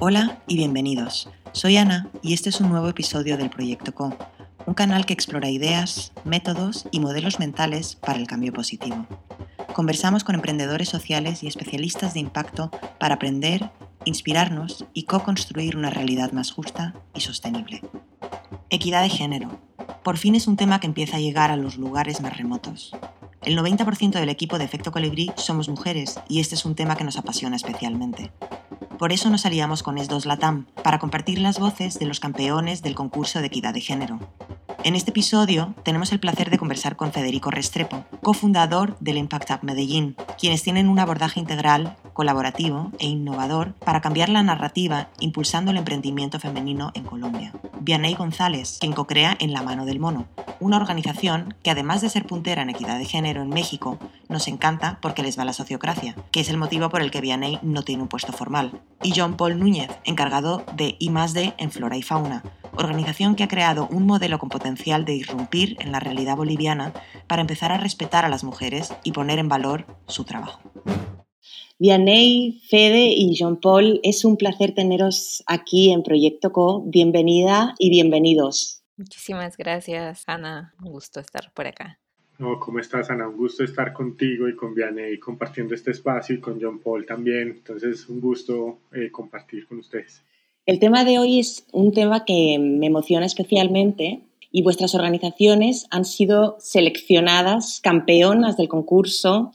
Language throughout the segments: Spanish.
Hola y bienvenidos. Soy Ana y este es un nuevo episodio del Proyecto Co, un canal que explora ideas, métodos y modelos mentales para el cambio positivo. Conversamos con emprendedores sociales y especialistas de impacto para aprender, inspirarnos y co-construir una realidad más justa y sostenible. Equidad de género. Por fin es un tema que empieza a llegar a los lugares más remotos. El 90% del equipo de Efecto Colibrí somos mujeres y este es un tema que nos apasiona especialmente. Por eso nos aliamos con Es2 Latam, para compartir las voces de los campeones del concurso de equidad de género. En este episodio tenemos el placer de conversar con Federico Restrepo, cofundador del Impact Up Medellín, quienes tienen un abordaje integral, colaborativo e innovador para cambiar la narrativa impulsando el emprendimiento femenino en Colombia. Vianey González, quien co-crea En la mano del mono, una organización que además de ser puntera en equidad de género en México, nos encanta porque les va la sociocracia, que es el motivo por el que Vianey no tiene un puesto formal. Y John Paul Núñez, encargado de I+D en Flora y Fauna, organización que ha creado un modelo con potencial de irrumpir en la realidad boliviana para empezar a respetar a las mujeres y poner en valor su trabajo. Vianey, Fede y John Paul, es un placer teneros aquí en Proyecto Co. Bienvenida y bienvenidos. Muchísimas gracias, Ana. Un gusto estar por acá. No, ¿Cómo estás, Ana? Un gusto estar contigo y con Vianney compartiendo este espacio y con John Paul también. Entonces, un gusto eh, compartir con ustedes. El tema de hoy es un tema que me emociona especialmente y vuestras organizaciones han sido seleccionadas campeonas del concurso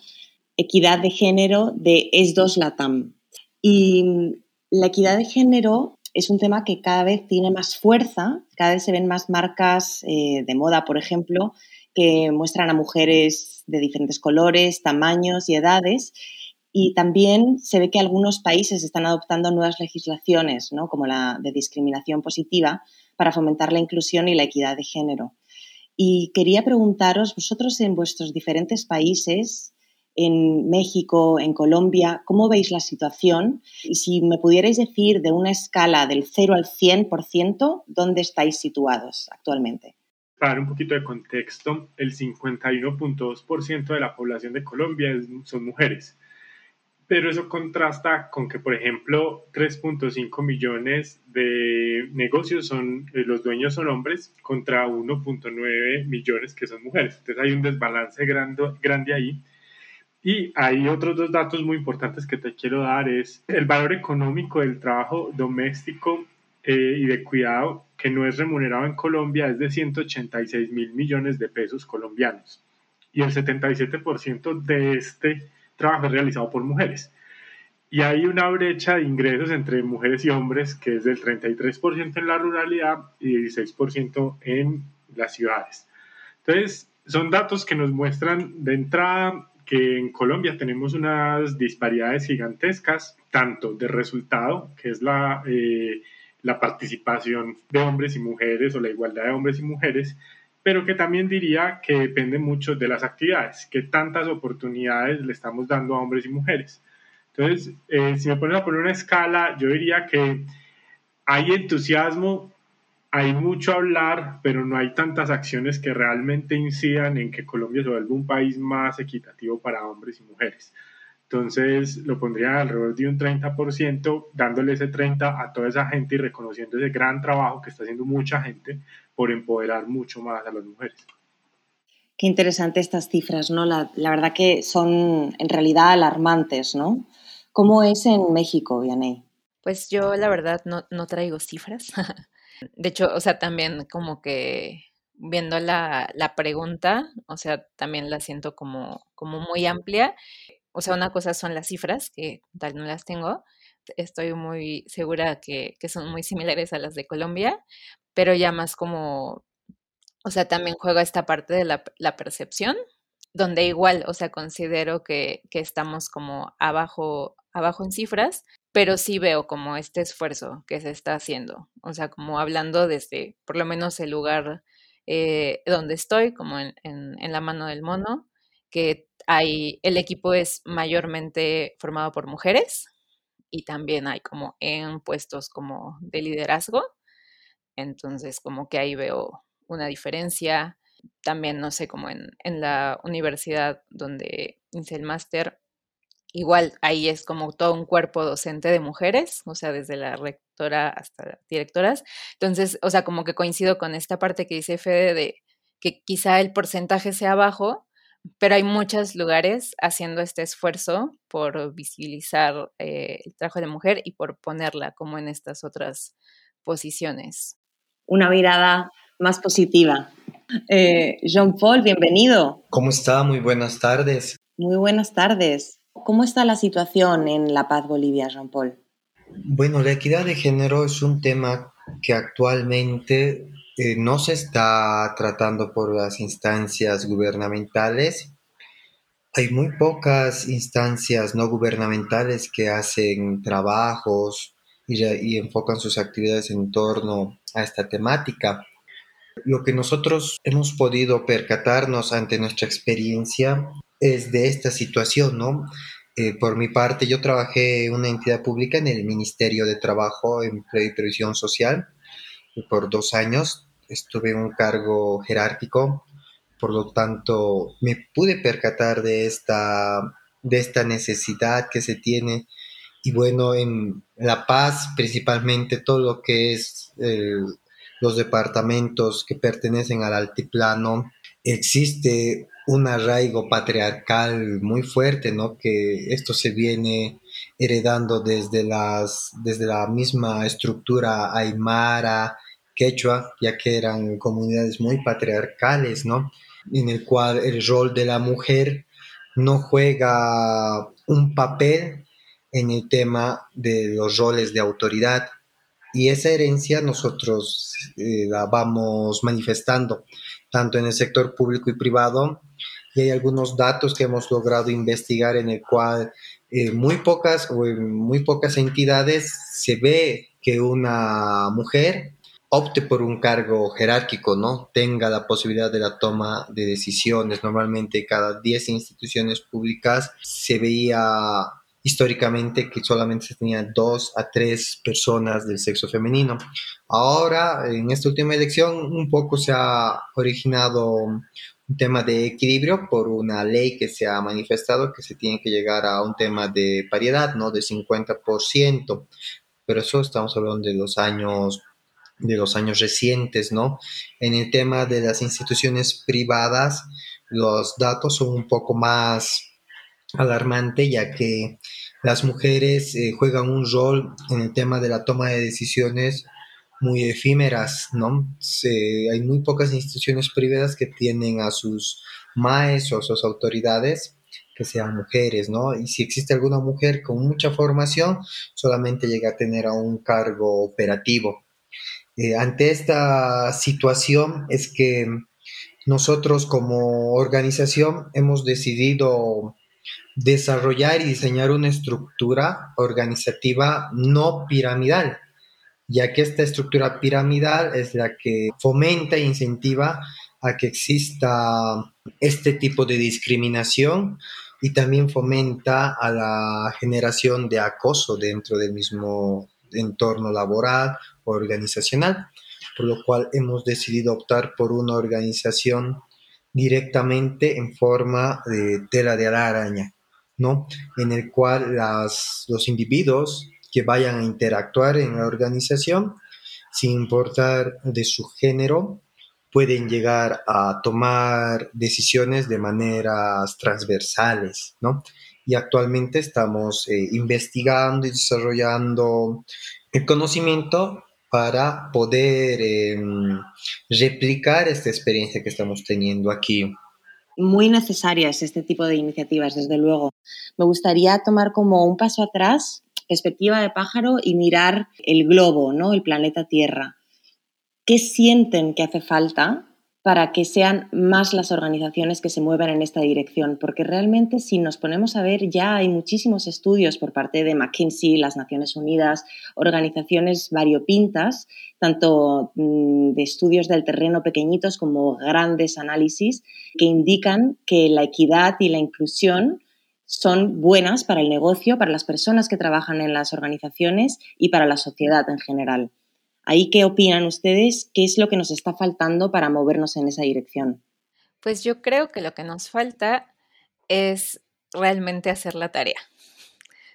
Equidad de Género de ES2 LATAM. Y la equidad de género es un tema que cada vez tiene más fuerza, cada vez se ven más marcas eh, de moda, por ejemplo, que muestran a mujeres de diferentes colores, tamaños y edades. Y también se ve que algunos países están adoptando nuevas legislaciones, ¿no? como la de discriminación positiva, para fomentar la inclusión y la equidad de género. Y quería preguntaros, vosotros en vuestros diferentes países, en México, en Colombia, ¿cómo veis la situación? Y si me pudierais decir de una escala del 0 al 100%, ¿dónde estáis situados actualmente? Para dar un poquito de contexto, el 51.2% de la población de Colombia son mujeres. Pero eso contrasta con que, por ejemplo, 3.5 millones de negocios son, eh, los dueños son hombres contra 1.9 millones que son mujeres. Entonces hay un desbalance grande, grande ahí y hay otros dos datos muy importantes que te quiero dar, es el valor económico del trabajo doméstico eh, y de cuidado que no es remunerado en Colombia es de 186 mil millones de pesos colombianos. Y el 77% de este trabajo es realizado por mujeres. Y hay una brecha de ingresos entre mujeres y hombres que es del 33% en la ruralidad y 16% en las ciudades. Entonces, son datos que nos muestran de entrada que en Colombia tenemos unas disparidades gigantescas, tanto de resultado, que es la, eh, la participación de hombres y mujeres o la igualdad de hombres y mujeres, pero que también diría que depende mucho de las actividades, que tantas oportunidades le estamos dando a hombres y mujeres. Entonces, eh, si me pones a poner una escala, yo diría que hay entusiasmo hay mucho hablar, pero no hay tantas acciones que realmente incidan en que Colombia se vuelva un país más equitativo para hombres y mujeres. Entonces lo pondría alrededor de un 30%, dándole ese 30% a toda esa gente y reconociendo ese gran trabajo que está haciendo mucha gente por empoderar mucho más a las mujeres. Qué interesante estas cifras, ¿no? La, verdad que son en realidad alarmantes, ¿no? ¿Cómo es en México, Vianey? Pues yo la verdad no, no traigo cifras. De hecho, o sea, también como que viendo la, la pregunta, o sea, también la siento como, como muy amplia. O sea, una cosa son las cifras, que tal no las tengo. Estoy muy segura que, que son muy similares a las de Colombia, pero ya más como, o sea, también juega esta parte de la, la percepción, donde igual, o sea, considero que, que estamos como abajo, abajo en cifras, pero sí veo como este esfuerzo que se está haciendo, o sea, como hablando desde por lo menos el lugar eh, donde estoy, como en, en, la mano del mono, que hay, el equipo es mayormente formado por mujeres y también hay como en puestos como de liderazgo, entonces como que ahí veo una diferencia, también no sé, como en, en la universidad donde hice el máster, igual ahí es como todo un cuerpo docente de mujeres, o sea, desde la rectora hasta directoras. Entonces, o sea, como que coincido con esta parte que dice Fede de que quizá el porcentaje sea bajo, pero hay muchos lugares haciendo este esfuerzo por visibilizar eh, el trabajo de la mujer y por ponerla como en estas otras posiciones. Una mirada más positiva. Eh, Jean-Paul, bienvenido. ¿Cómo está? Muy buenas tardes. Muy buenas tardes. ¿Cómo está la situación en La Paz, Bolivia, Jean-Paul? Bueno, la equidad de género es un tema que actualmente eh, no se está tratando por las instancias gubernamentales. Hay muy pocas instancias no gubernamentales que hacen trabajos y, enfocan sus actividades en torno a esta temática. Lo que nosotros hemos podido percatarnos ante nuestra experiencia es de esta situación, ¿no? Eh, por mi parte, yo trabajé en una entidad pública en el Ministerio de Trabajo, Empleo y Previsión Social por dos años. Estuve en un cargo jerárquico, por lo tanto, me pude percatar de esta, de esta necesidad que se tiene. Y bueno, en La Paz, principalmente todo lo que es los departamentos que pertenecen al altiplano, existe un arraigo patriarcal muy fuerte, ¿no? Que esto se viene heredando desde, las, desde la misma estructura aymara, quechua, ya que eran comunidades muy patriarcales, ¿no? En el cual el rol de la mujer no juega un papel en el tema de los roles de autoridad. Y esa herencia nosotros eh, la vamos manifestando tanto en el sector público y privado, y hay algunos datos que hemos logrado investigar en el cual eh, muy pocas o muy pocas entidades se ve que una mujer opte por un cargo jerárquico, ¿no? Tenga la posibilidad de la toma de decisiones. Normalmente cada 10 instituciones públicas se veía históricamente que solamente se tenía dos a tres personas del sexo femenino. Ahora, en esta última elección, un poco se ha originado un tema de equilibrio por una ley que se ha manifestado que se tiene que llegar a un tema de paridad, ¿no? De 50%. Pero eso estamos hablando de los años de los años recientes, ¿no? En el tema de las instituciones privadas, los datos son un poco más alarmante ya que las mujeres eh, juegan un rol en el tema de la toma de decisiones muy efímeras, ¿no? hay muy pocas instituciones privadas que tienen a sus maestros o sus autoridades que sean mujeres, ¿no? Y si existe alguna mujer con mucha formación, solamente llega a tener a un cargo operativo. Eh, ante esta situación es que nosotros como organización hemos decidido desarrollar y diseñar una estructura organizativa no piramidal, ya que esta estructura piramidal es la que fomenta e incentiva a que exista este tipo de discriminación y también fomenta a la generación de acoso dentro del mismo entorno laboral organizacional, por lo cual hemos decidido optar por una organización directamente en forma de tela de araña, ¿no? En el cual las, los individuos que vayan a interactuar en la organización, sin importar de su género, pueden llegar a tomar decisiones de maneras transversales, ¿no? Y actualmente estamos eh, investigando y desarrollando el conocimiento para poder em, replicar esta experiencia que estamos teniendo aquí. Muy necesarias este tipo de iniciativas, desde luego. Me gustaría tomar como un paso atrás, perspectiva de pájaro, y mirar el globo, ¿no? el planeta Tierra. ¿Qué sienten que hace falta para que sean más las organizaciones que se muevan en esta dirección, porque realmente si nos ponemos a ver ya hay muchísimos estudios por parte de McKinsey, las Naciones Unidas, organizaciones variopintas, tanto mm, de estudios del terreno pequeñitos como grandes análisis, que indican que la equidad y la inclusión son buenas para el negocio, para las personas que trabajan en las organizaciones y para la sociedad en general. ¿Ahí qué opinan ustedes? ¿Qué es lo que nos está faltando para movernos en esa dirección? Pues yo creo que lo que nos falta es realmente hacer la tarea.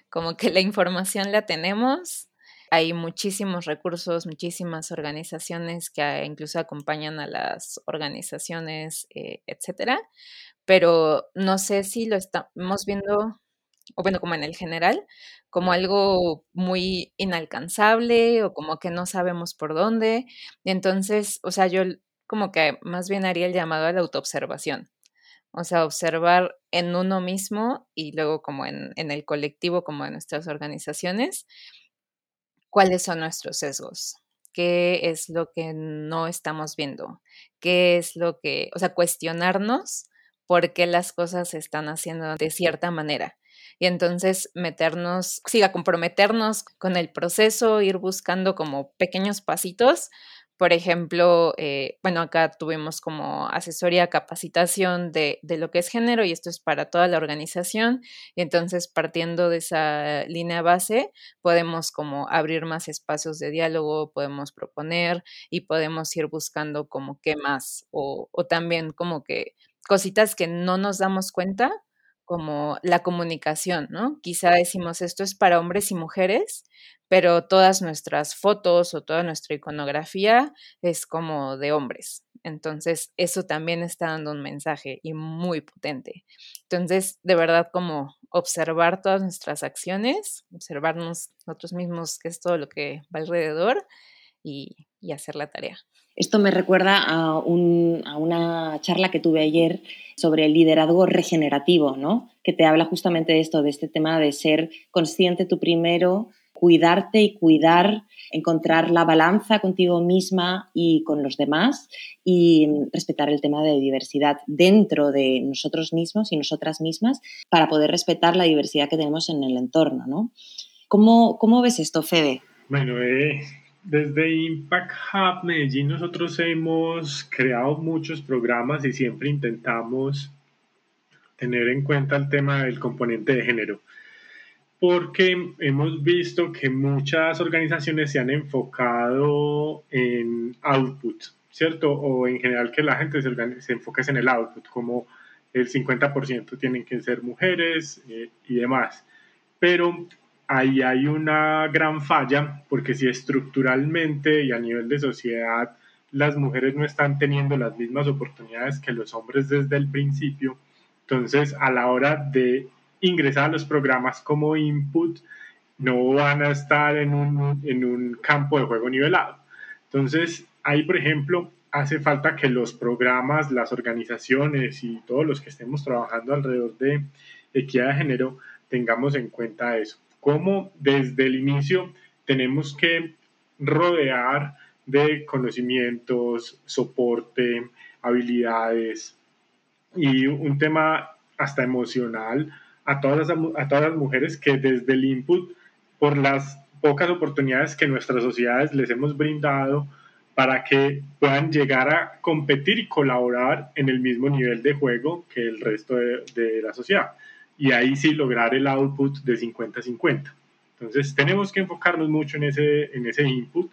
como que la información la tenemos, hay muchísimos recursos, muchísimas organizaciones que incluso acompañan a las organizaciones, eh, etcétera, pero no sé si lo estamos viendo, o bueno, como en el general, como algo muy inalcanzable o como que no sabemos por dónde. Entonces, o sea, yo como que más bien haría el llamado a la autoobservación. O sea, observar en uno mismo y luego como en, en el colectivo, como en nuestras organizaciones, cuáles son nuestros sesgos, qué es lo que no estamos viendo, qué es lo que, o sea, cuestionarnos por qué las cosas se están haciendo de cierta manera. Y entonces meternos, siga, comprometernos con el proceso, ir buscando como pequeños pasitos por ejemplo, eh, bueno, acá tuvimos como asesoría, capacitación de, de, lo que es género y esto es para toda la organización. Y entonces, partiendo de esa línea base, podemos como abrir más espacios de diálogo, podemos proponer y podemos ir buscando como qué más o, o también como que cositas que no nos damos cuenta, como la comunicación, ¿no? Quizá decimos esto es para hombres y mujeres, pero todas nuestras fotos o toda nuestra iconografía es como de hombres. Entonces, eso también está dando un mensaje y muy potente. Entonces, de verdad, como observar todas nuestras acciones, observarnos nosotros mismos, que es todo lo que va alrededor, y, y hacer la tarea. Esto me recuerda a, una charla que tuve ayer sobre el liderazgo regenerativo, ¿no? que te habla justamente de esto, de este tema de ser consciente tú primero, cuidarte y cuidar, encontrar la balanza contigo misma y con los demás y respetar el tema de diversidad dentro de nosotros mismos y nosotras mismas para poder respetar la diversidad que tenemos en el entorno. ¿no? ¿Cómo, cómo ves esto, Fede? Bueno, eh, desde Impact Hub Medellín nosotros hemos creado muchos programas y siempre intentamos tener en cuenta el tema del componente de género, porque hemos visto que muchas organizaciones se han enfocado en output, ¿cierto? O en general que la gente se, se enfoque en el output, como el 50% tienen que ser mujeres eh, y demás. Pero ahí hay una gran falla, porque si estructuralmente y a nivel de sociedad las mujeres no están teniendo las mismas oportunidades que los hombres desde el principio, entonces a la hora de ingresar a los programas como input, no van a estar en un, en un campo de juego nivelado. Entonces, ahí, por ejemplo, hace falta que los programas, las organizaciones y todos los que estemos trabajando alrededor de equidad de género tengamos en cuenta eso cómo desde el inicio tenemos que rodear de conocimientos, soporte, habilidades y un tema hasta emocional a todas las, a todas las mujeres que desde el input, por las pocas oportunidades que nuestras sociedades les hemos brindado para que puedan llegar a competir y colaborar en el mismo nivel de juego que el resto de, de la sociedad y ahí sí lograr el output de 50-50. Entonces tenemos que enfocarnos mucho en ese, en ese input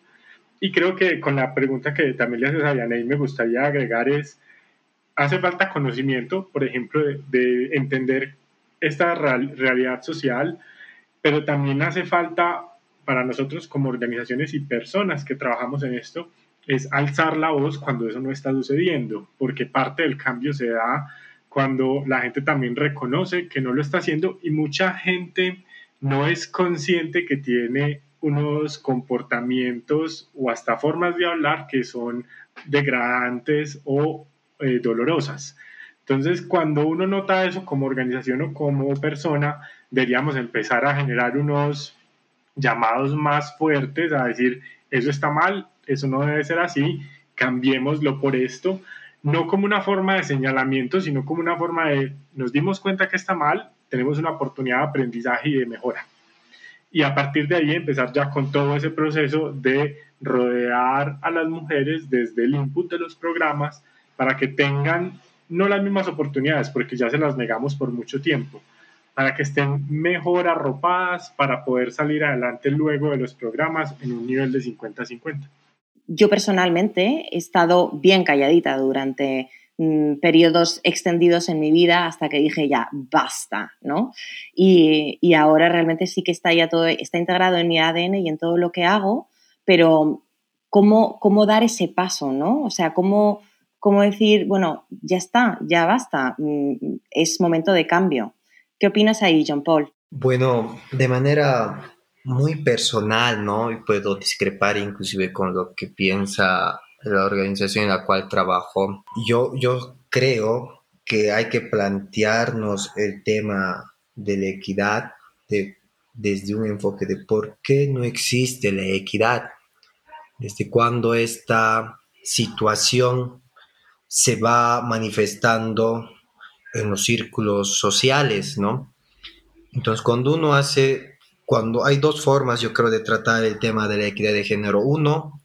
y creo que con la pregunta que también le haces a Yanei me gustaría agregar es, hace falta conocimiento, por ejemplo, de, entender esta realidad social, pero también hace falta para nosotros como organizaciones y personas que trabajamos en esto, es alzar la voz cuando eso no está sucediendo, porque parte del cambio se da cuando la gente también reconoce que no lo está haciendo y mucha gente no es consciente que tiene unos comportamientos o hasta formas de hablar que son degradantes o eh, dolorosas. Entonces, cuando uno nota eso como organización o como persona, deberíamos empezar a generar unos llamados más fuertes a decir, eso está mal, eso no debe ser así, cambiémoslo por esto, no como una forma de señalamiento, sino como una forma de nos dimos cuenta que está mal, tenemos una oportunidad de aprendizaje y de mejora. Y a partir de ahí empezar ya con todo ese proceso de rodear a las mujeres desde el input de los programas para que tengan no las mismas oportunidades, porque ya se las negamos por mucho tiempo, para que estén mejor arropadas para poder salir adelante luego de los programas en un nivel de 50-50 yo personalmente he estado bien calladita durante mm, periodos extendidos en mi vida hasta que dije ya, basta, ¿no? Y, y, ahora realmente sí que está ya todo, está integrado en mi ADN y en todo lo que hago, pero ¿cómo, cómo dar ese paso, ¿no? O sea, cómo, cómo decir, bueno, ya está, ya basta, mm, es momento de cambio. ¿Qué opinas ahí, John Paul? Bueno, de manera muy personal, ¿no? Y puedo discrepar inclusive con lo que piensa la organización en la cual trabajo. Yo, yo creo que hay que plantearnos el tema de la equidad de, desde un enfoque de por qué no existe la equidad, desde cuándo esta situación se va manifestando en los círculos sociales, ¿no? Entonces, cuando uno hace, cuando hay dos formas, yo creo, de tratar el tema de la equidad de género. Uno,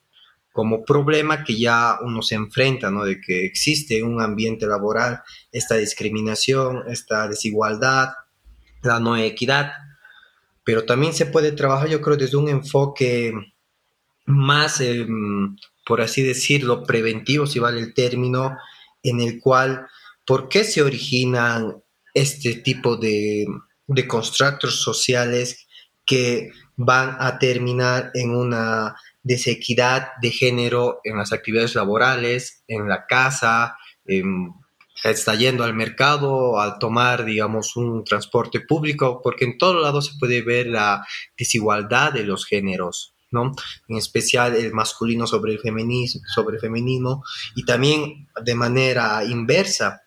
como problema que ya uno se enfrenta, ¿no? De que existe un ambiente laboral, esta discriminación, esta desigualdad, la no equidad. Pero también se puede trabajar, yo creo, desde un enfoque más, em, por así decirlo, preventivo, si vale el término, en el cual, ¿por qué se originan este tipo de, de constructos sociales que van a terminar en una desequidad de género en las actividades laborales, en la casa, está yendo al mercado, al tomar, digamos, un transporte público, porque en todos lados se puede ver la desigualdad de los géneros. ¿no? En especial el masculino sobre el, feminismo, sobre el feminismo y también de manera inversa.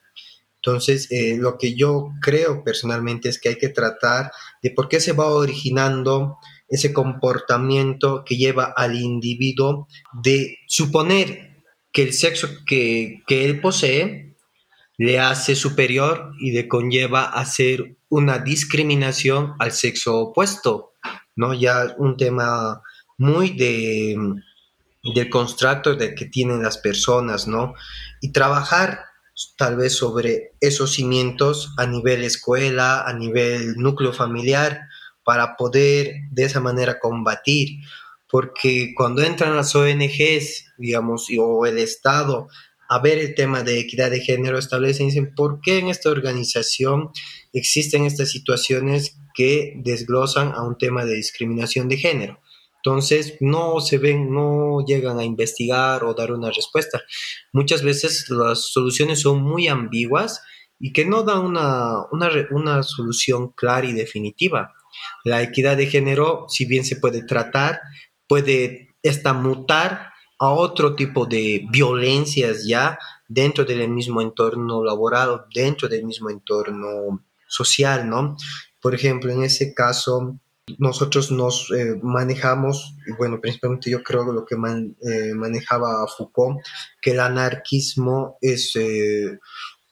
Entonces, eh, lo que yo creo personalmente es que hay que tratar de por qué se va originando ese comportamiento que lleva al individuo de suponer que el sexo que, que él posee le hace superior y le conlleva a hacer una discriminación al sexo opuesto, ¿no? Ya un tema muy de, del constructo de que tienen las personas, ¿no? Y trabajar tal vez sobre esos cimientos a nivel escuela, a nivel núcleo familiar, para poder de esa manera combatir. Porque cuando entran las ONGs, digamos, o el Estado a ver el tema de equidad de género, establecen dicen, ¿por qué en esta organización existen estas situaciones que desglosan a un tema de discriminación de género? Entonces, no se ven, no llegan a investigar o dar una respuesta. Muchas veces las soluciones son muy ambiguas y que no dan una, una, una solución clara y definitiva. La equidad de género, si bien se puede tratar, puede esta mutar a otro tipo de violencias ya dentro del mismo entorno laboral, dentro del mismo entorno social, ¿no? Por ejemplo, en ese caso, nosotros nos eh, manejamos, y bueno, principalmente yo creo lo que eh, manejaba Foucault, que el anarquismo es eh,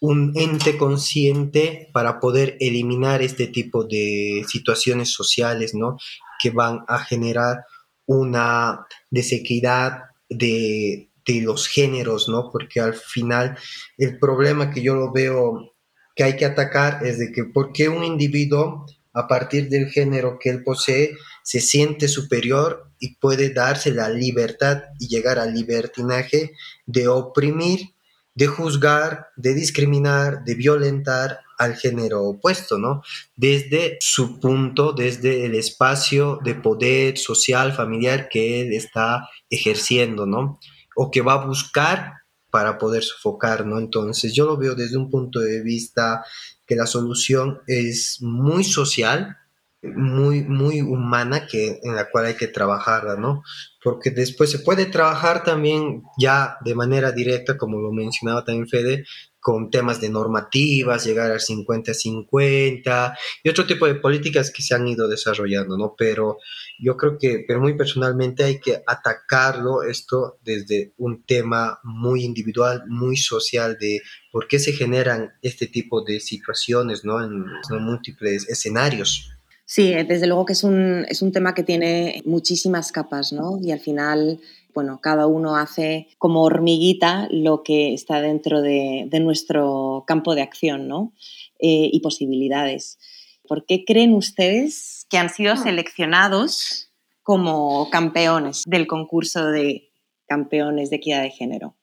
un ente consciente para poder eliminar este tipo de situaciones sociales, ¿no? Que van a generar una desequidad de, de los géneros, ¿no? Porque al final el problema que yo lo veo que hay que atacar es de que por qué un individuo a partir del género que él posee, se siente superior y puede darse la libertad y llegar al libertinaje de oprimir, de juzgar, de discriminar, de violentar al género opuesto, ¿no? Desde su punto, desde el espacio de poder social, familiar que él está ejerciendo, ¿no? O que va a buscar para poder sofocar, ¿no? Entonces yo lo veo desde un punto de vista que la solución es muy social, muy, muy humana, que, en la cual hay que trabajarla, ¿no? Porque después se puede trabajar también ya de manera directa, como lo mencionaba también Fede, con temas de normativas, llegar al 50-50 y otro tipo de políticas que se han ido desarrollando, ¿no? Pero yo creo que, pero muy personalmente hay que atacarlo esto desde un tema muy individual, muy social de por qué se generan este tipo de situaciones, ¿no? En, múltiples escenarios. Sí, desde luego que es un, es un tema que tiene muchísimas capas, ¿no? Y al final bueno, cada uno hace como hormiguita lo que está dentro de, nuestro campo de acción ¿no? Eh, y posibilidades. ¿Por qué creen ustedes que han sido seleccionados como campeones del concurso de campeones de equidad de género?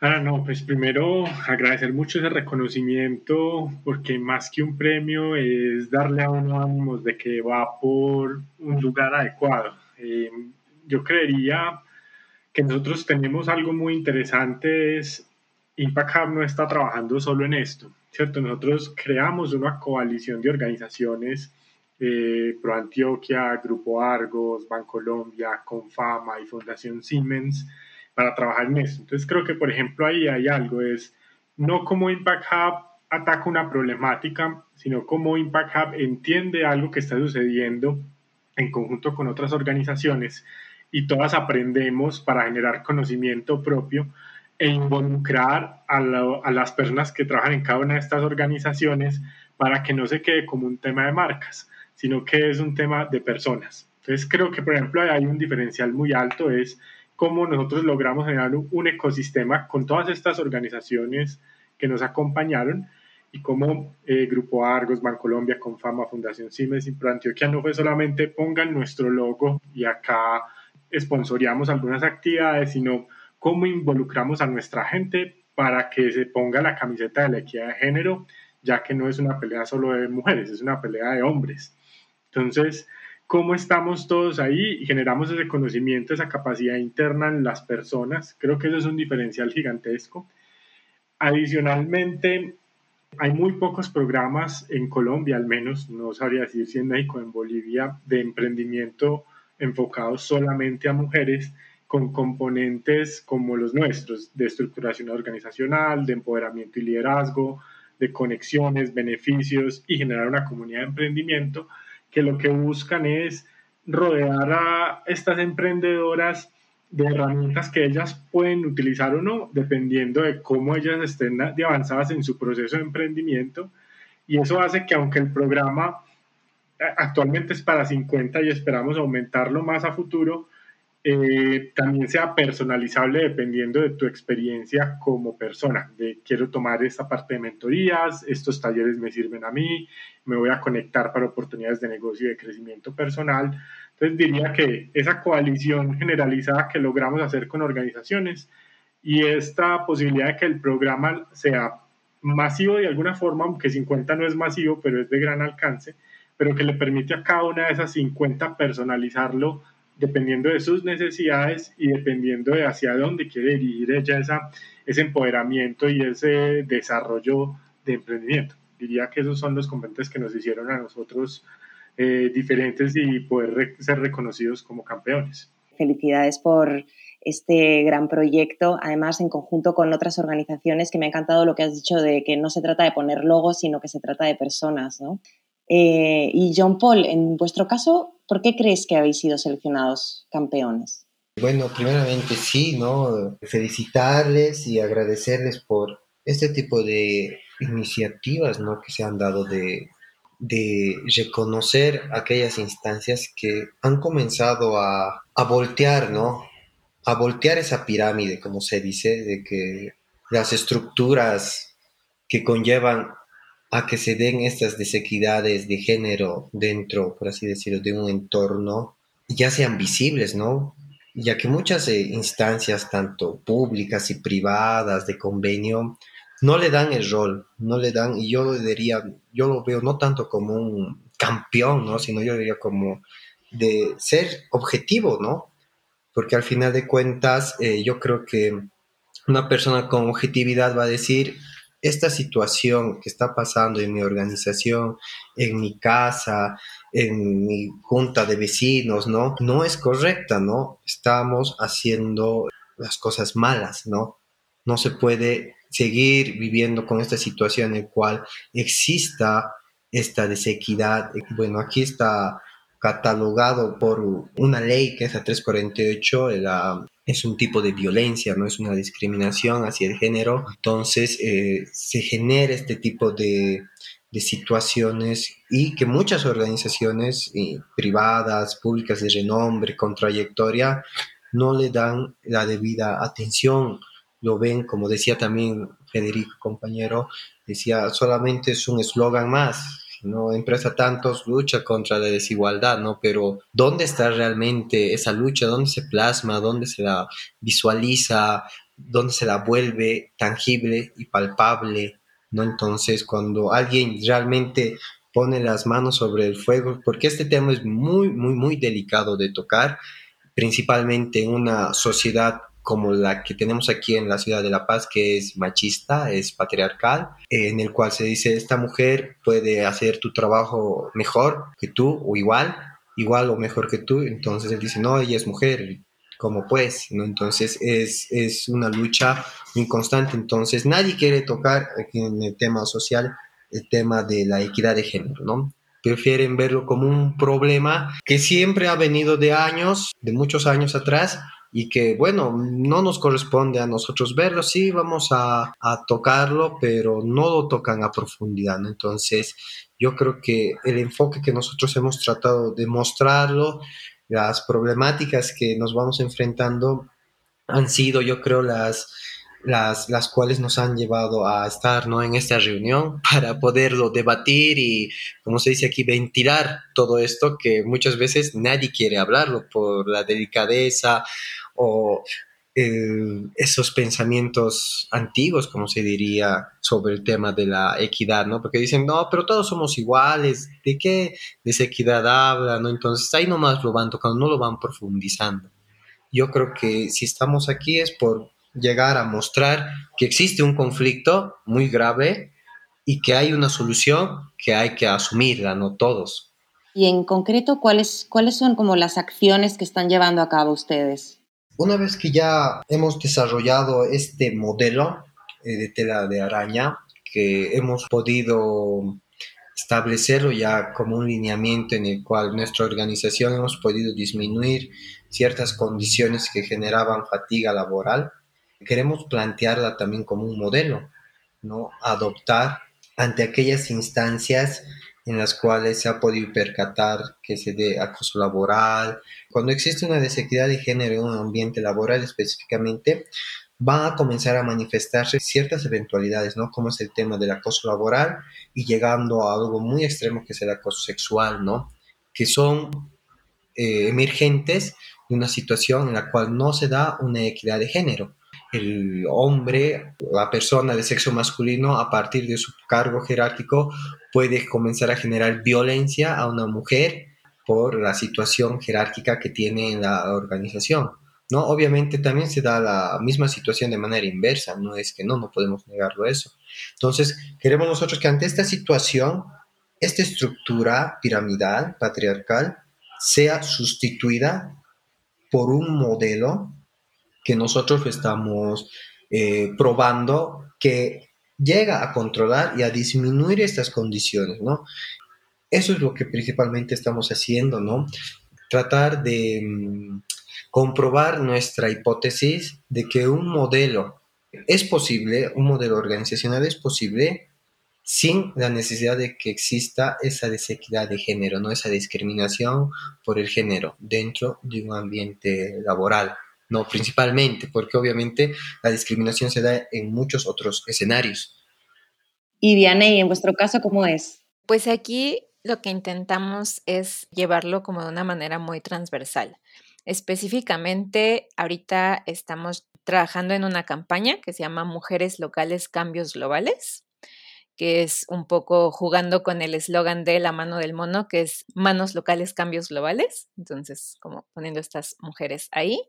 Ah, no, pues primero agradecer mucho ese reconocimiento porque más que un premio es darle a uno ánimos de que va por un lugar adecuado. Eh, yo creería que nosotros tenemos algo muy interesante, es Impact Hub no está trabajando solo en esto, ¿cierto? Nosotros creamos una coalición de organizaciones, eh, Pro Antioquia, Grupo Argos, Bancolombia, Confama y Fundación Siemens, para trabajar en eso. Entonces creo que, por ejemplo, ahí hay algo, es no como Impact Hub ataca una problemática, sino como Impact Hub entiende algo que está sucediendo en conjunto con otras organizaciones y todas aprendemos para generar conocimiento propio e involucrar a, a, las personas que trabajan en cada una de estas organizaciones para que no se quede como un tema de marcas, sino que es un tema de personas. Entonces creo que, por ejemplo, hay un diferencial muy alto, es cómo nosotros logramos generar un, ecosistema con todas estas organizaciones que nos acompañaron y cómo eh, Grupo Argos, Bancolombia, Confama, Fundación Siemens y Antioquia no fue solamente pongan nuestro logo y acá esponsoreamos algunas actividades, sino cómo involucramos a nuestra gente para que se ponga la camiseta de la equidad de género, ya que no es una pelea solo de mujeres, es una pelea de hombres. Entonces, cómo estamos todos ahí y generamos ese conocimiento, esa capacidad interna en las personas. Creo que eso es un diferencial gigantesco. Adicionalmente, hay muy pocos programas en Colombia, al menos, no sabría decir si en México, en Bolivia, de emprendimiento enfocados solamente a mujeres con componentes como los nuestros, de estructuración organizacional, de empoderamiento y liderazgo, de conexiones, beneficios y generar una comunidad de emprendimiento que lo que buscan es rodear a estas emprendedoras de herramientas que ellas pueden utilizar o no, dependiendo de cómo ellas estén de avanzadas en su proceso de emprendimiento. Y eso hace que aunque el programa actualmente es para 50 y esperamos aumentarlo más a futuro, eh, también sea personalizable dependiendo de tu experiencia como persona, quiero tomar esta parte de mentorías, estos talleres me sirven a mí, me voy a conectar para oportunidades de negocio y de crecimiento personal. Entonces diría que esa coalición generalizada que logramos hacer con organizaciones y esta posibilidad de que el programa sea masivo de alguna forma, aunque 50 no es masivo, pero es de gran alcance, pero que le permite a cada una de esas 50 personalizarlo dependiendo de sus necesidades y dependiendo de hacia dónde quiere dirigir ella esa, ese empoderamiento y ese desarrollo de emprendimiento. Diría que esos son los componentes que nos hicieron a nosotros eh, diferentes y poder ser reconocidos como campeones. Felicidades por este gran proyecto, además en conjunto con otras organizaciones, que me ha encantado lo que has dicho de que no se trata de poner logos, sino que se trata de personas, ¿no? Eh, y John Paul, en vuestro caso, ¿por qué crees que habéis sido seleccionados campeones? Bueno, primeramente sí, ¿no? Felicitarles y agradecerles por este tipo de iniciativas, ¿no? Que se han dado de, de reconocer aquellas instancias que han comenzado a, a voltear, ¿no? A voltear esa pirámide, como se dice, de que las estructuras que conllevan a que se den estas desequidades de género dentro, por así decirlo, de un entorno, ya sean visibles, ¿no? Ya que muchas eh, instancias, tanto públicas y privadas, de convenio, no le dan el rol, no le dan, y yo lo diría, yo lo veo no tanto como un campeón, ¿no? Sino yo diría como de ser objetivo, ¿no? Porque al final de cuentas, eh, yo creo que una persona con objetividad va a decir, esta situación que está pasando en mi organización, en mi casa, en mi junta de vecinos, ¿no? No es correcta, ¿no? Estamos haciendo las cosas malas, ¿no? No se puede seguir viviendo con esta situación en la cual exista esta desequidad. Bueno, aquí está catalogado por una ley que es la 348, la es un tipo de violencia, no es una discriminación hacia el género. Entonces eh, se genera este tipo de, de, situaciones y que muchas organizaciones eh, privadas, públicas de renombre, con trayectoria, no le dan la debida atención. Lo ven, como decía también Federico, compañero, decía, solamente es un eslogan más, ¿no? Empresa Tantos lucha contra la desigualdad, ¿no? Pero ¿dónde está realmente esa lucha? ¿Dónde se plasma? ¿Dónde se la visualiza? donde se la vuelve tangible y palpable, ¿no? Entonces, cuando alguien realmente pone las manos sobre el fuego, porque este tema es muy, muy, muy delicado de tocar, principalmente en una sociedad como la que tenemos aquí en la ciudad de La Paz, que es machista, es patriarcal, en el cual se dice, esta mujer puede hacer tu trabajo mejor que tú o igual, igual o mejor que tú, entonces él dice, no, ella es mujer, como pues, ¿no? Entonces es, es una lucha muy constante, entonces nadie quiere tocar en el tema social el tema de la equidad de género, ¿no? Prefieren verlo como un problema que siempre ha venido de años, de muchos años atrás, y que bueno, no nos corresponde a nosotros verlo, sí vamos a, a tocarlo, pero no lo tocan a profundidad. Entonces, yo creo que el enfoque que nosotros hemos tratado de mostrarlo, las problemáticas que nos vamos enfrentando han sido, yo creo, las, las, las cuales nos han llevado a estar ¿no? en esta reunión para poderlo debatir y, como se dice aquí, ventilar todo esto que muchas veces nadie quiere hablarlo por la delicadeza o esos pensamientos antiguos, como se diría, sobre el tema de la equidad, ¿no? Porque dicen, no, pero todos somos iguales, ¿de qué desequidad habla, ¿no? Entonces ahí nomás lo van tocando, no lo van profundizando. Yo creo que si estamos aquí es por llegar a mostrar que existe un conflicto muy grave y que hay una solución que hay que asumirla, no todos. Y en concreto, ¿cuáles, cuáles son como las acciones que están llevando a cabo ustedes? Una vez que ya hemos desarrollado este modelo eh, de tela de araña, que hemos podido establecerlo ya como un lineamiento en el cual nuestra organización hemos podido disminuir ciertas condiciones que generaban fatiga laboral, queremos plantearla también como un modelo, ¿no? Adoptar ante aquellas instancias en las cuales se ha podido percatar que se dé acoso laboral. Cuando existe una desequidad de género en un ambiente laboral específicamente, van a comenzar a manifestarse ciertas eventualidades, ¿no? Como es el tema del acoso laboral y llegando a algo muy extremo que es el acoso sexual, ¿no? Que son eh, emergentes de una situación en la cual no se da una equidad de género el hombre, la persona de sexo masculino, a partir de su cargo jerárquico, puede comenzar a generar violencia a una mujer por la situación jerárquica que tiene en la organización. ¿no? Obviamente también se da la misma situación de manera inversa, no es que no, no podemos negarlo eso. Entonces, queremos nosotros que ante esta situación, esta estructura piramidal, patriarcal, sea sustituida por un modelo que nosotros estamos eh, probando que llega a controlar y a disminuir estas condiciones, ¿no? Eso es lo que principalmente estamos haciendo, ¿no? Tratar de mm, comprobar nuestra hipótesis de que un modelo es posible, un modelo organizacional es posible sin la necesidad de que exista esa desequidad de género, ¿no? Esa discriminación por el género dentro de un ambiente laboral no principalmente, porque obviamente la discriminación se da en muchos otros escenarios. Y Diane, en vuestro caso cómo es? Pues aquí lo que intentamos es llevarlo como de una manera muy transversal. Específicamente, ahorita estamos trabajando en una campaña que se llama Mujeres Locales Cambios Globales que es un poco jugando con el eslogan de la mano del mono, que es manos locales, cambios globales. Entonces, como poniendo estas mujeres ahí.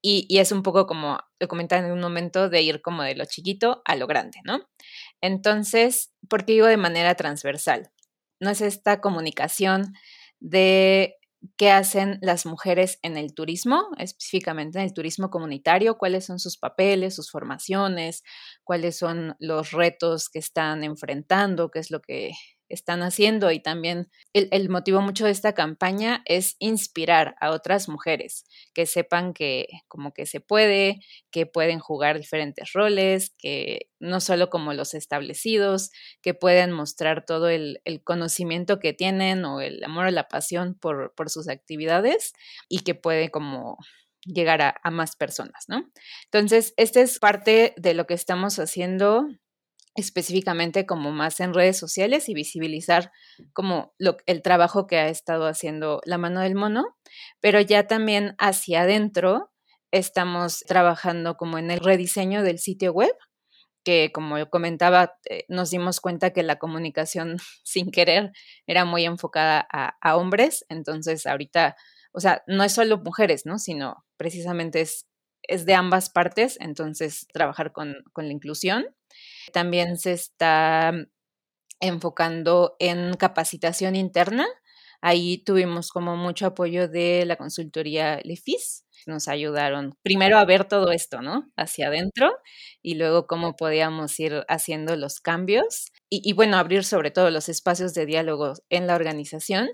Y, y, es un poco como lo comentaba en un momento de ir como de lo chiquito a lo grande, ¿no? Entonces, ¿por qué digo de manera transversal? No es esta comunicación de qué hacen las mujeres en el turismo, específicamente en el turismo comunitario, cuáles son sus papeles, sus formaciones, cuáles son los retos que están enfrentando, qué es lo que están haciendo y también el, motivo mucho de esta campaña es inspirar a otras mujeres que sepan que como que se puede, que pueden jugar diferentes roles, que no solo como los establecidos, que pueden mostrar todo el, conocimiento que tienen o el amor o la pasión por, por sus actividades y que puede como llegar a, a, más personas, ¿no? Entonces, esta es parte de lo que estamos haciendo específicamente como más en redes sociales y visibilizar como lo, el trabajo que ha estado haciendo la mano del mono, pero ya también hacia adentro estamos trabajando como en el rediseño del sitio web que como comentaba, eh, nos dimos cuenta que la comunicación sin querer era muy enfocada a, hombres, entonces ahorita, o sea, no es solo mujeres, ¿no? Sino precisamente es, es de ambas partes, entonces trabajar con, con la inclusión. También se está enfocando en capacitación interna. Ahí tuvimos como mucho apoyo de la consultoría LEFIS, nos ayudaron primero a ver todo esto, ¿no? Hacia adentro y luego cómo podíamos ir haciendo los cambios y, bueno, abrir sobre todo los espacios de diálogo en la organización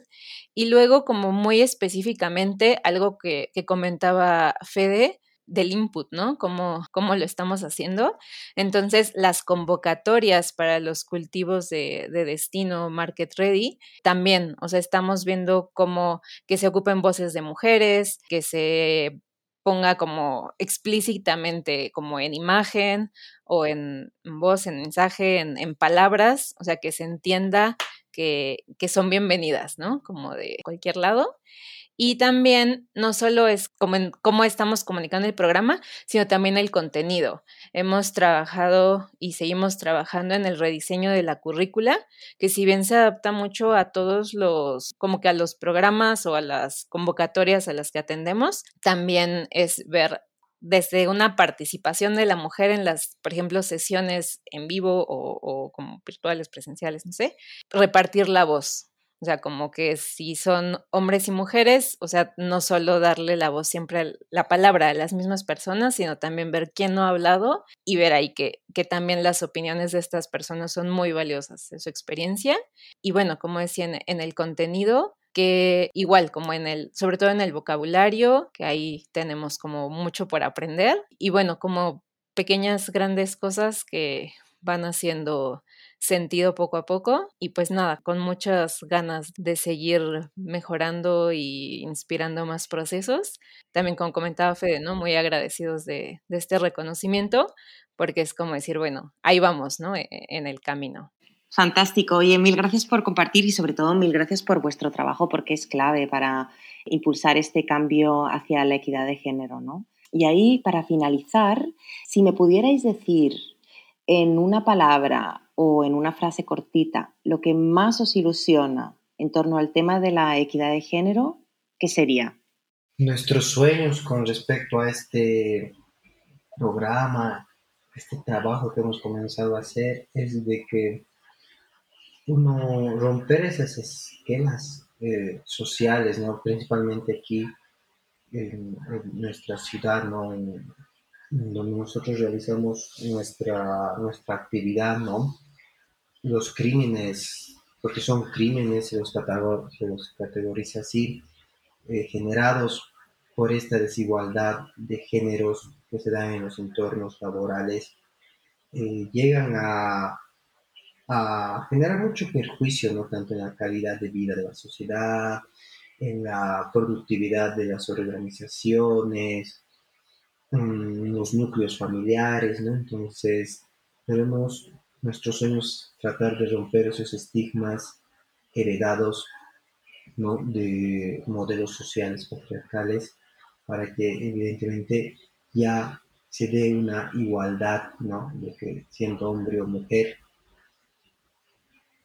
y luego como muy específicamente algo que comentaba Fede, del input, ¿no? ¿Cómo, ¿Cómo, lo estamos haciendo? Entonces, las convocatorias para los cultivos de, de, destino Market Ready también, o sea, estamos viendo cómo que se ocupen voces de mujeres, que se ponga como explícitamente, como en imagen o en voz, en mensaje, en, en palabras, o sea, que se entienda que, que son bienvenidas, ¿no? Como de cualquier lado. Y también no solo es como cómo estamos comunicando el programa, sino también el contenido. Hemos trabajado y seguimos trabajando en el rediseño de la currícula, que si bien se adapta mucho a todos los, como que a los programas o a las convocatorias a las que atendemos, también es ver desde una participación de la mujer en las, por ejemplo, sesiones en vivo o, o como virtuales, presenciales, no sé, repartir la voz, o sea, como que si son hombres y mujeres, o sea, no solo darle la voz siempre, la palabra a las mismas personas, sino también ver quién no ha hablado y ver ahí que, que también las opiniones de estas personas son muy valiosas en su experiencia. Y bueno, como decía, en, en el contenido, que igual como en el, sobre todo en el vocabulario, que ahí tenemos como mucho por aprender. Y bueno, como pequeñas, grandes cosas que van haciendo sentido poco a poco y pues nada, con muchas ganas de seguir mejorando y inspirando más procesos. También como comentaba Fede, ¿no? Muy agradecidos de, de este reconocimiento porque es como decir, bueno, ahí vamos, ¿no? E, e, en el camino. Fantástico. Oye, mil gracias por compartir y sobre todo mil gracias por vuestro trabajo porque es clave para impulsar este cambio hacia la equidad de género, ¿no? Y ahí, para finalizar, si me pudierais decir en una palabra o en una frase cortita lo que más os ilusiona en torno al tema de la equidad de género, ¿qué sería? Nuestros sueños con respecto a este programa, este trabajo que hemos comenzado a hacer, es de que uno romper esas esquemas eh, sociales, ¿no? principalmente aquí en, nuestra ciudad, ¿no? Donde nosotros realizamos nuestra, nuestra actividad, ¿no? Los crímenes, porque son crímenes, se los, categoriza así, eh, generados por esta desigualdad de géneros que se dan en los entornos laborales, eh, llegan a, a, generar mucho perjuicio, no tanto en la calidad de vida de la sociedad, en la productividad de las organizaciones, los núcleos familiares, ¿no? Entonces, debemos nuestros sueños tratar de romper esos estigmas heredados, ¿no? De modelos sociales patriarcales para que evidentemente ya se dé una igualdad, ¿no? De que siendo hombre o mujer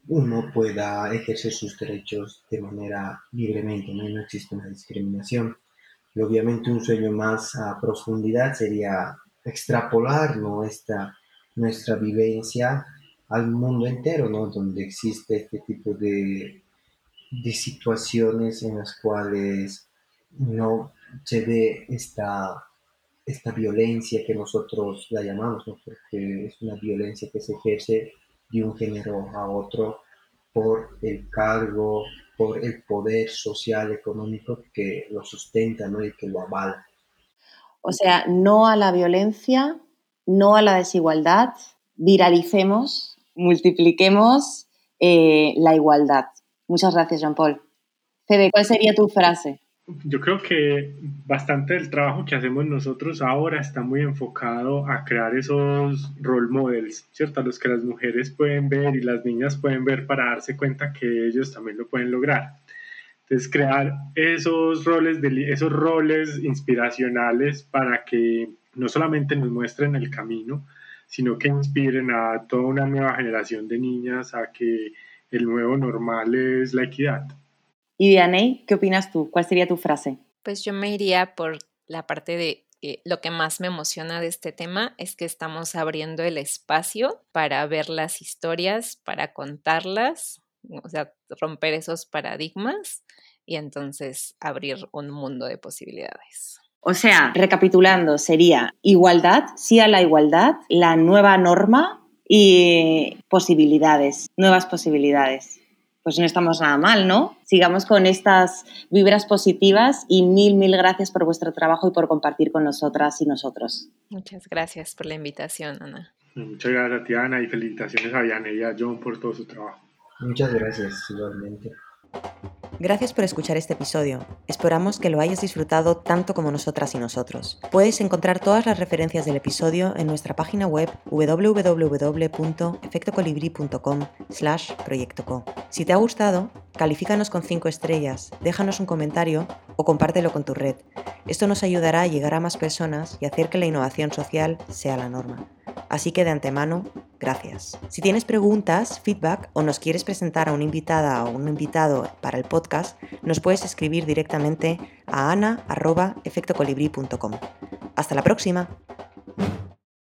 uno pueda ejercer sus derechos de manera libremente, no, no existe una discriminación. Y obviamente un sueño más a profundidad sería extrapolar nuestra, nuestra vivencia al mundo entero, ¿no? donde existe este tipo de, de situaciones en las cuales no se ve esta, esta violencia que nosotros la llamamos, ¿no? porque es una violencia que se ejerce de un género a otro por el cargo, por el poder social, económico que lo sustenta ¿no? y que lo avala. O sea, no a la violencia, no a la desigualdad, viralicemos, multipliquemos eh, la igualdad. Muchas gracias, Jean-Paul. Fede, ¿cuál sería tu frase? Yo creo que bastante del trabajo que hacemos nosotros ahora está muy enfocado a crear esos role models, ¿cierto? Los que las mujeres pueden ver y las niñas pueden ver para darse cuenta que ellos también lo pueden lograr. Entonces, crear esos roles, de, esos roles inspiracionales para que no solamente nos muestren el camino, sino que inspiren a toda una nueva generación de niñas a que el nuevo normal es la equidad. Y Dianey, ¿qué opinas tú? ¿Cuál sería tu frase? Pues yo me iría por la parte de lo que más me emociona de este tema es que estamos abriendo el espacio para ver las historias, para contarlas, o sea, romper esos paradigmas y entonces abrir un mundo de posibilidades. O sea, recapitulando, sería igualdad, sí a la igualdad, la nueva norma y posibilidades, nuevas posibilidades. Pues no estamos nada mal, ¿no? Sigamos con estas vibras positivas y mil, mil gracias por vuestro trabajo y por compartir con nosotras y nosotros. Muchas gracias por la invitación, Ana. Muchas gracias a ti, Ana, y felicitaciones a Diana y a John por todo su trabajo. Muchas gracias, igualmente. Gracias por escuchar este episodio. Esperamos que lo hayas disfrutado tanto como nosotras y nosotros. Puedes encontrar todas las referencias del episodio en nuestra página web www.efectocolibri.com slash proyectoco. Si te ha gustado, califícanos con 5 estrellas, déjanos un comentario o compártelo con tu red. Esto nos ayudará a llegar a más personas y hacer que la innovación social sea la norma. Así que de antemano, gracias. Si tienes preguntas, feedback o nos quieres presentar a una invitada o un invitado para el podcast, nos puedes escribir directamente a ana.efectocolibrí.com. Hasta la próxima.